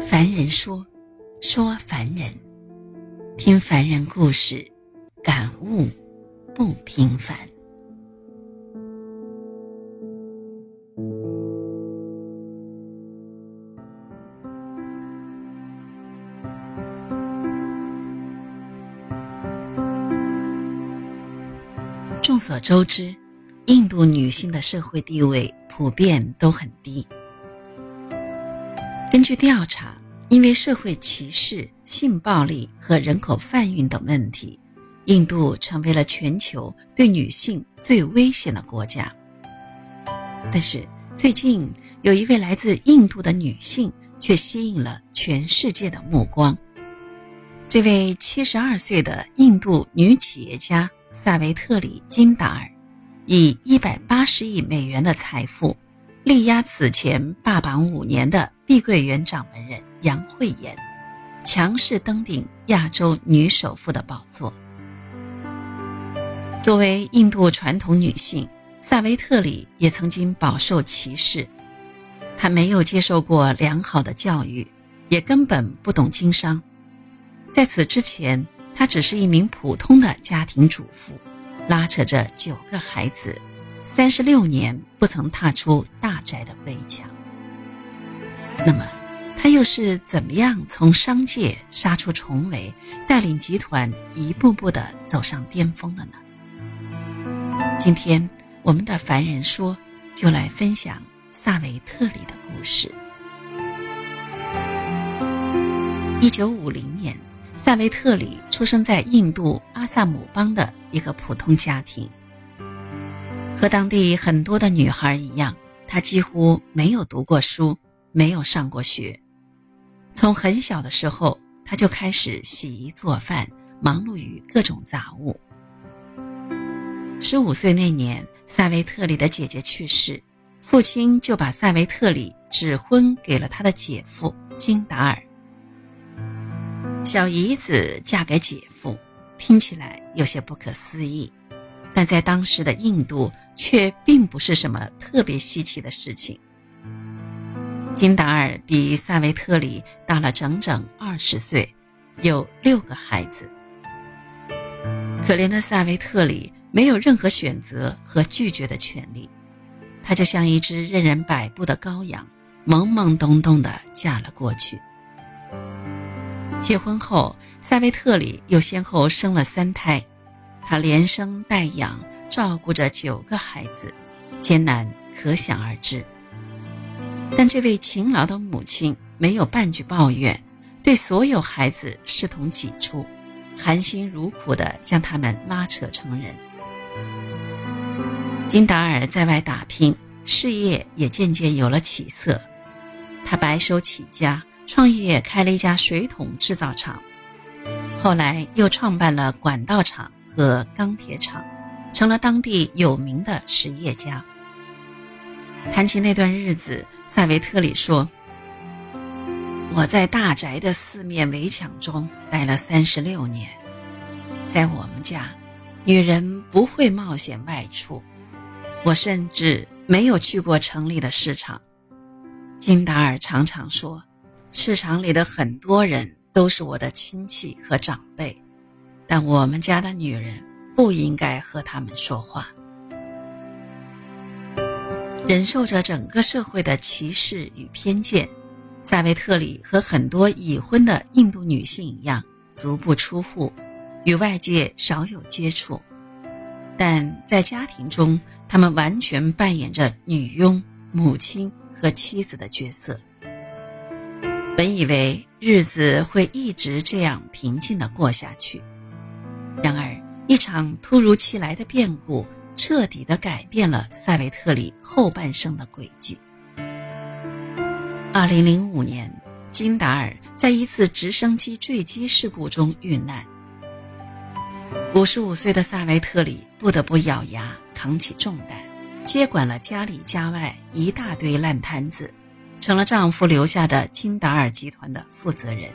凡人说，说凡人，听凡人故事，感悟不平凡。众所周知，印度女性的社会地位普遍都很低。根据调查，因为社会歧视、性暴力和人口贩运等问题，印度成为了全球对女性最危险的国家。但是，最近有一位来自印度的女性却吸引了全世界的目光。这位七十二岁的印度女企业家萨维特里·金达尔，以一百八十亿美元的财富。力压此前霸榜五年的碧桂园掌门人杨惠妍，强势登顶亚洲女首富的宝座。作为印度传统女性，萨维特里也曾经饱受歧视。她没有接受过良好的教育，也根本不懂经商。在此之前，她只是一名普通的家庭主妇，拉扯着九个孩子。三十六年不曾踏出大宅的围墙，那么他又是怎么样从商界杀出重围，带领集团一步步的走上巅峰的呢？今天我们的凡人说就来分享萨维特里的故事。一九五零年，萨维特里出生在印度阿萨姆邦的一个普通家庭。和当地很多的女孩一样，她几乎没有读过书，没有上过学。从很小的时候，他就开始洗衣做饭，忙碌于各种杂物。十五岁那年，塞维特里的姐姐去世，父亲就把塞维特里指婚给了他的姐夫金达尔。小姨子嫁给姐夫，听起来有些不可思议，但在当时的印度。却并不是什么特别稀奇的事情。金达尔比萨维特里大了整整二十岁，有六个孩子。可怜的萨维特里没有任何选择和拒绝的权利，她就像一只任人摆布的羔羊，懵懵懂懂地嫁了过去。结婚后，萨维特里又先后生了三胎，她连生带养。照顾着九个孩子，艰难可想而知。但这位勤劳的母亲没有半句抱怨，对所有孩子视同己出，含辛茹苦地将他们拉扯成人。金达尔在外打拼，事业也渐渐有了起色。他白手起家，创业开了一家水桶制造厂，后来又创办了管道厂和钢铁厂。成了当地有名的实业家。谈起那段日子，萨维特里说：“我在大宅的四面围墙中待了三十六年，在我们家，女人不会冒险外出，我甚至没有去过城里的市场。”金达尔常常说：“市场里的很多人都是我的亲戚和长辈，但我们家的女人。”不应该和他们说话。忍受着整个社会的歧视与偏见，萨维特里和很多已婚的印度女性一样，足不出户，与外界少有接触。但在家庭中，他们完全扮演着女佣、母亲和妻子的角色。本以为日子会一直这样平静地过下去，然而。一场突如其来的变故，彻底的改变了塞维特里后半生的轨迹。二零零五年，金达尔在一次直升机坠机事故中遇难。五十五岁的萨维特里不得不咬牙扛起重担，接管了家里家外一大堆烂摊子，成了丈夫留下的金达尔集团的负责人。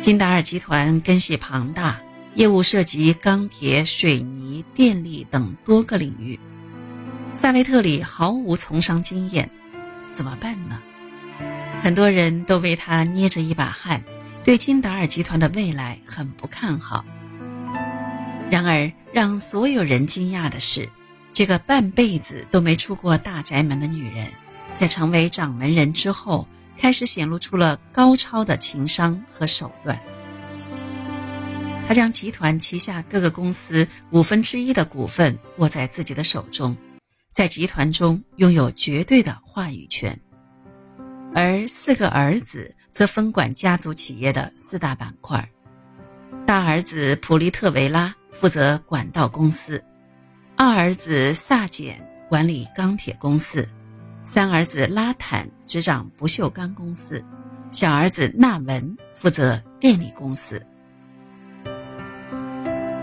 金达尔集团根系庞大。业务涉及钢铁、水泥、电力等多个领域。萨维特里毫无从商经验，怎么办呢？很多人都为他捏着一把汗，对金达尔集团的未来很不看好。然而，让所有人惊讶的是，这个半辈子都没出过大宅门的女人，在成为掌门人之后，开始显露出了高超的情商和手段。他将集团旗下各个公司五分之一的股份握在自己的手中，在集团中拥有绝对的话语权。而四个儿子则分管家族企业的四大板块。大儿子普利特维拉负责管道公司，二儿子萨简管理钢铁公司，三儿子拉坦执掌不锈钢公司，小儿子纳文负责电力公司。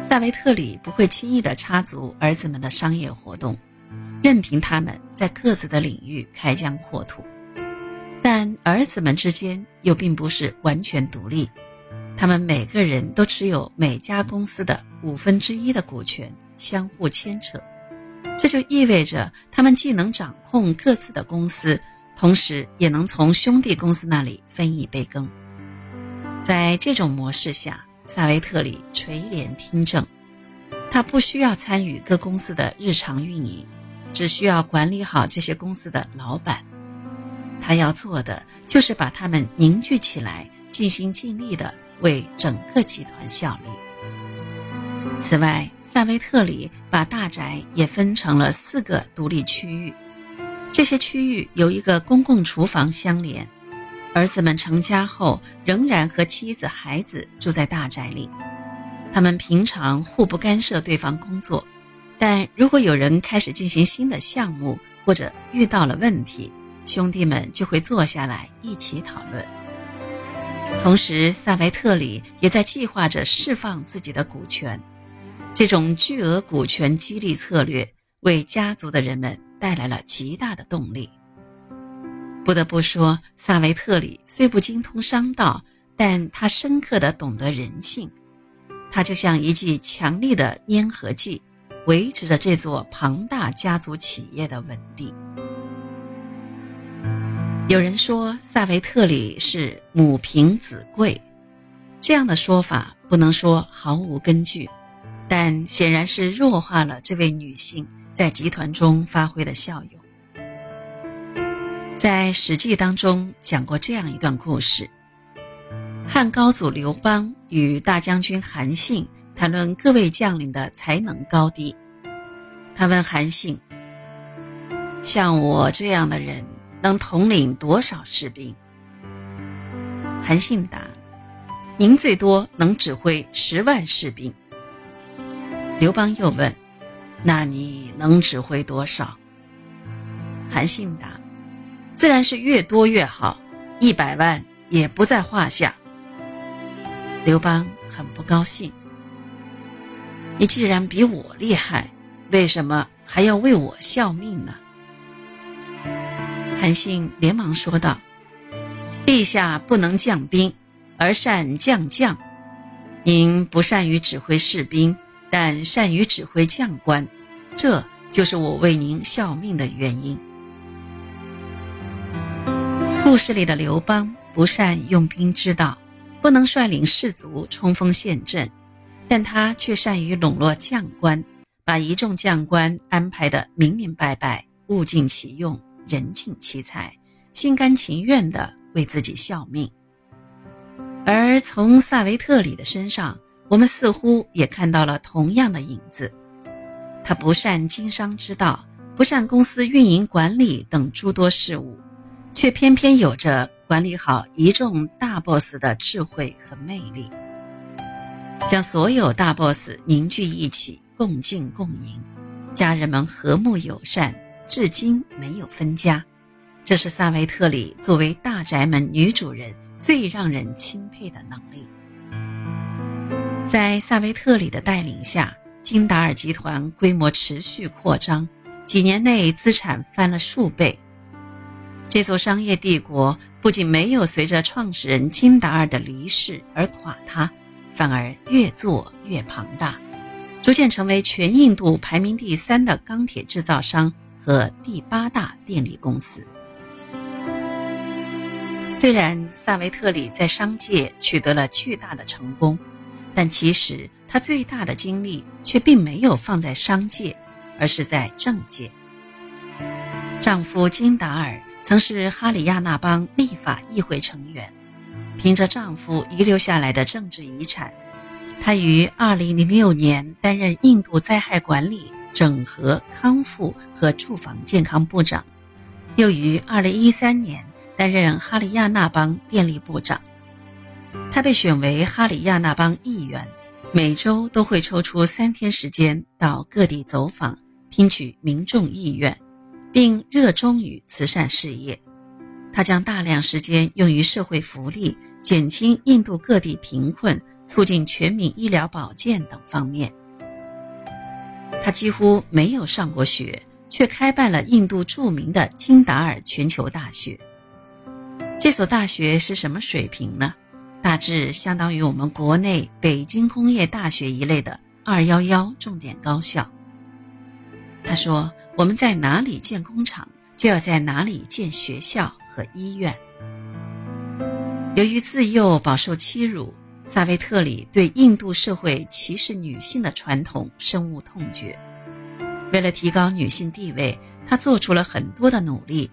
萨维特里不会轻易地插足儿子们的商业活动，任凭他们在各自的领域开疆扩土。但儿子们之间又并不是完全独立，他们每个人都持有每家公司的五分之一的股权，相互牵扯。这就意味着他们既能掌控各自的公司，同时也能从兄弟公司那里分一杯羹。在这种模式下，萨维特里垂帘听政，他不需要参与各公司的日常运营，只需要管理好这些公司的老板。他要做的就是把他们凝聚起来，尽心尽力地为整个集团效力。此外，萨维特里把大宅也分成了四个独立区域，这些区域由一个公共厨房相连。儿子们成家后，仍然和妻子、孩子住在大宅里。他们平常互不干涉对方工作，但如果有人开始进行新的项目，或者遇到了问题，兄弟们就会坐下来一起讨论。同时，萨维特里也在计划着释放自己的股权。这种巨额股权激励策略为家族的人们带来了极大的动力。不得不说，萨维特里虽不精通商道，但他深刻地懂得人性。他就像一剂强力的粘合剂，维持着这座庞大家族企业的稳定。有人说萨维特里是母凭子贵，这样的说法不能说毫无根据，但显然是弱化了这位女性在集团中发挥的效用。在《史记》当中讲过这样一段故事：汉高祖刘邦与大将军韩信谈论各位将领的才能高低。他问韩信：“像我这样的人能统领多少士兵？”韩信答：“您最多能指挥十万士兵。”刘邦又问：“那你能指挥多少？”韩信答。自然是越多越好，一百万也不在话下。刘邦很不高兴。你既然比我厉害，为什么还要为我效命呢？韩信连忙说道：“陛下不能将兵，而善将将。您不善于指挥士兵，但善于指挥将官，这就是我为您效命的原因。”故事里的刘邦不善用兵之道，不能率领士卒冲锋陷阵，但他却善于笼络将官，把一众将官安排得明明白白，物尽其用，人尽其才，心甘情愿地为自己效命。而从萨维特里的身上，我们似乎也看到了同样的影子。他不善经商之道，不善公司运营管理等诸多事务。却偏偏有着管理好一众大 boss 的智慧和魅力，将所有大 boss 凝聚一起，共进共赢，家人们和睦友善，至今没有分家。这是萨维特里作为大宅门女主人最让人钦佩的能力。在萨维特里的带领下，金达尔集团规模持续扩张，几年内资产翻了数倍。这座商业帝国不仅没有随着创始人金达尔的离世而垮塌，反而越做越庞大，逐渐成为全印度排名第三的钢铁制造商和第八大电力公司。虽然萨维特里在商界取得了巨大的成功，但其实她最大的精力却并没有放在商界，而是在政界。丈夫金达尔曾是哈里亚纳邦立法议会成员，凭着丈夫遗留下来的政治遗产，她于2006年担任印度灾害管理、整合、康复和住房健康部长，又于2013年。担任哈里亚纳邦电力部长，他被选为哈里亚纳邦议员，每周都会抽出三天时间到各地走访，听取民众意愿，并热衷于慈善事业。他将大量时间用于社会福利、减轻印度各地贫困、促进全民医疗保健等方面。他几乎没有上过学，却开办了印度著名的金达尔全球大学。这所大学是什么水平呢？大致相当于我们国内北京工业大学一类的“二幺幺”重点高校。他说：“我们在哪里建工厂，就要在哪里建学校和医院。”由于自幼饱受欺辱，萨维特里对印度社会歧视女性的传统深恶痛绝。为了提高女性地位，她做出了很多的努力。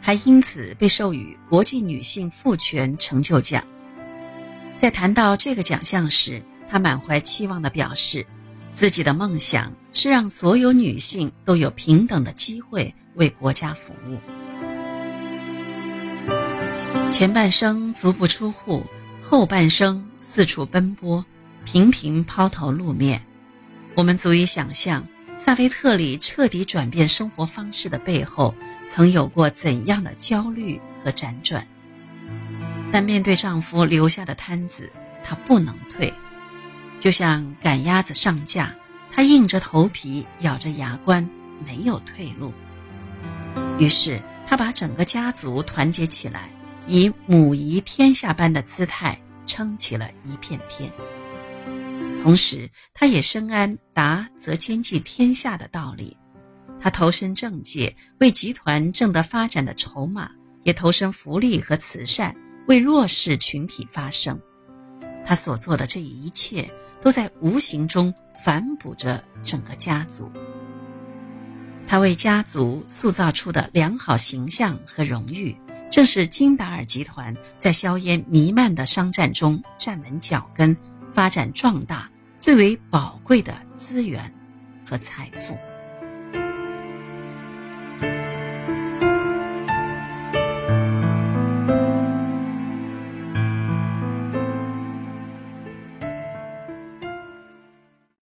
还因此被授予国际女性赋权成就奖。在谈到这个奖项时，她满怀期望地表示，自己的梦想是让所有女性都有平等的机会为国家服务。前半生足不出户，后半生四处奔波，频频抛头露面。我们足以想象，萨菲特里彻底转变生活方式的背后。曾有过怎样的焦虑和辗转？但面对丈夫留下的摊子，她不能退，就像赶鸭子上架，他硬着头皮，咬着牙关，没有退路。于是，他把整个家族团结起来，以母仪天下般的姿态撑起了一片天。同时，他也深谙“达则兼济天下”的道理。他投身政界，为集团挣得发展的筹码；也投身福利和慈善，为弱势群体发声。他所做的这一切，都在无形中反哺着整个家族。他为家族塑造出的良好形象和荣誉，正是金达尔集团在硝烟弥漫的商战中站稳脚跟、发展壮大最为宝贵的资源和财富。